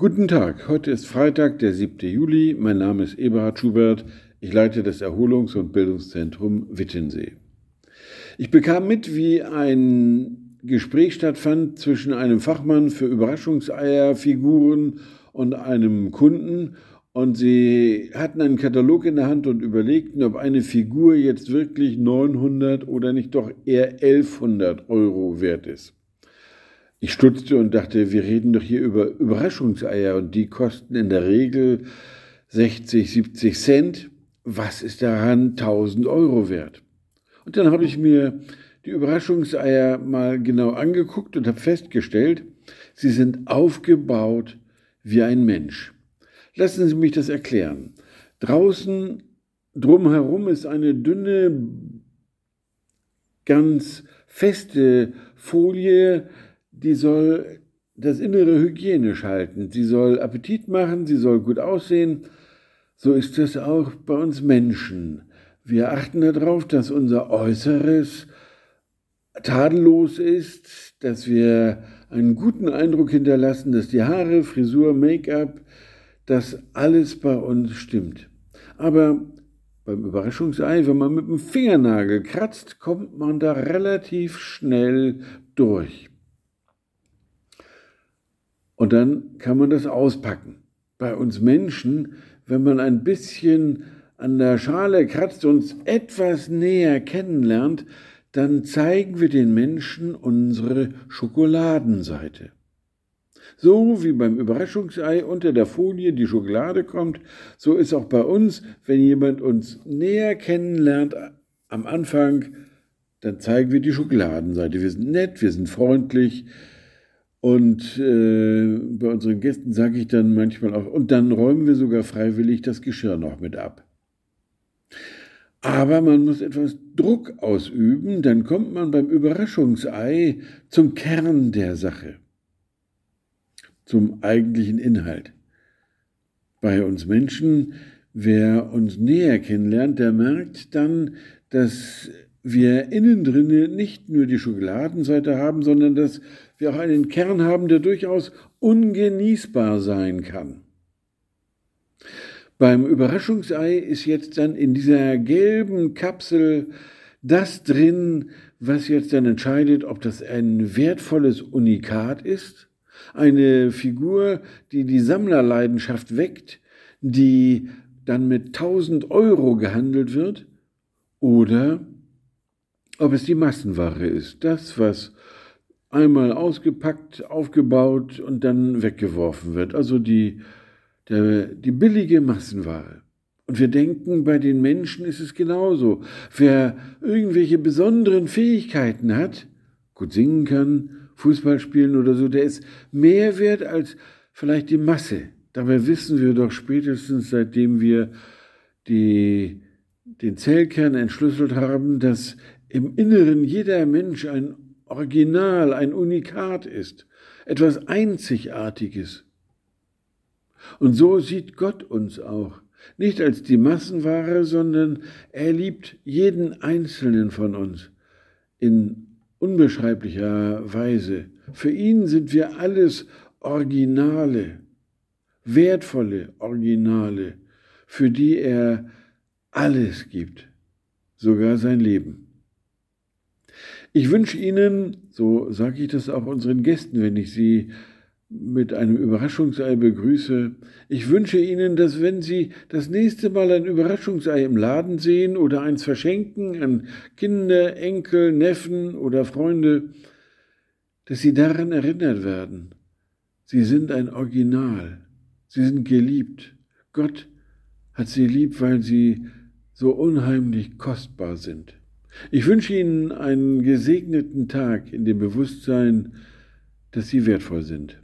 Guten Tag, heute ist Freitag, der 7. Juli. Mein Name ist Eberhard Schubert. Ich leite das Erholungs- und Bildungszentrum Wittensee. Ich bekam mit, wie ein Gespräch stattfand zwischen einem Fachmann für Überraschungseierfiguren und einem Kunden. Und sie hatten einen Katalog in der Hand und überlegten, ob eine Figur jetzt wirklich 900 oder nicht doch eher 1100 Euro wert ist. Ich stutzte und dachte, wir reden doch hier über Überraschungseier und die kosten in der Regel 60, 70 Cent. Was ist daran 1000 Euro wert? Und dann habe ich mir die Überraschungseier mal genau angeguckt und habe festgestellt, sie sind aufgebaut wie ein Mensch. Lassen Sie mich das erklären. Draußen drumherum ist eine dünne, ganz feste Folie, die soll das Innere hygienisch halten. Sie soll Appetit machen, sie soll gut aussehen. So ist es auch bei uns Menschen. Wir achten darauf, dass unser Äußeres tadellos ist, dass wir einen guten Eindruck hinterlassen, dass die Haare, Frisur, Make-up, dass alles bei uns stimmt. Aber beim Überraschungsei, wenn man mit dem Fingernagel kratzt, kommt man da relativ schnell durch. Und dann kann man das auspacken. Bei uns Menschen, wenn man ein bisschen an der Schale kratzt uns etwas näher kennenlernt, dann zeigen wir den Menschen unsere Schokoladenseite. So wie beim Überraschungsei unter der Folie die Schokolade kommt, so ist auch bei uns, wenn jemand uns näher kennenlernt am Anfang, dann zeigen wir die Schokoladenseite. Wir sind nett, wir sind freundlich, und äh, bei unseren Gästen sage ich dann manchmal auch, und dann räumen wir sogar freiwillig das Geschirr noch mit ab. Aber man muss etwas Druck ausüben, dann kommt man beim Überraschungsei zum Kern der Sache, zum eigentlichen Inhalt. Bei uns Menschen, wer uns näher kennenlernt, der merkt dann, dass wir innen drinne nicht nur die Schokoladenseite haben, sondern dass wir auch einen Kern haben, der durchaus ungenießbar sein kann. Beim Überraschungsei ist jetzt dann in dieser gelben Kapsel das drin, was jetzt dann entscheidet, ob das ein wertvolles Unikat ist, eine Figur, die die Sammlerleidenschaft weckt, die dann mit 1000 Euro gehandelt wird, oder ob es die Massenware ist, das, was einmal ausgepackt, aufgebaut und dann weggeworfen wird, also die, der, die billige Massenware. Und wir denken, bei den Menschen ist es genauso. Wer irgendwelche besonderen Fähigkeiten hat, gut singen kann, Fußball spielen oder so, der ist mehr wert als vielleicht die Masse. Dabei wissen wir doch spätestens, seitdem wir die, den Zellkern entschlüsselt haben, dass im Inneren jeder Mensch ein Original, ein Unikat ist, etwas Einzigartiges. Und so sieht Gott uns auch, nicht als die Massenware, sondern er liebt jeden einzelnen von uns in unbeschreiblicher Weise. Für ihn sind wir alles Originale, wertvolle Originale, für die er alles gibt, sogar sein Leben. Ich wünsche Ihnen, so sage ich das auch unseren Gästen, wenn ich sie mit einem Überraschungsei begrüße. Ich wünsche Ihnen, dass wenn Sie das nächste Mal ein Überraschungsei im Laden sehen oder eins verschenken an Kinder, Enkel, Neffen oder Freunde, dass Sie daran erinnert werden. Sie sind ein Original. Sie sind geliebt. Gott hat Sie lieb, weil Sie so unheimlich kostbar sind. Ich wünsche Ihnen einen gesegneten Tag in dem Bewusstsein, dass Sie wertvoll sind.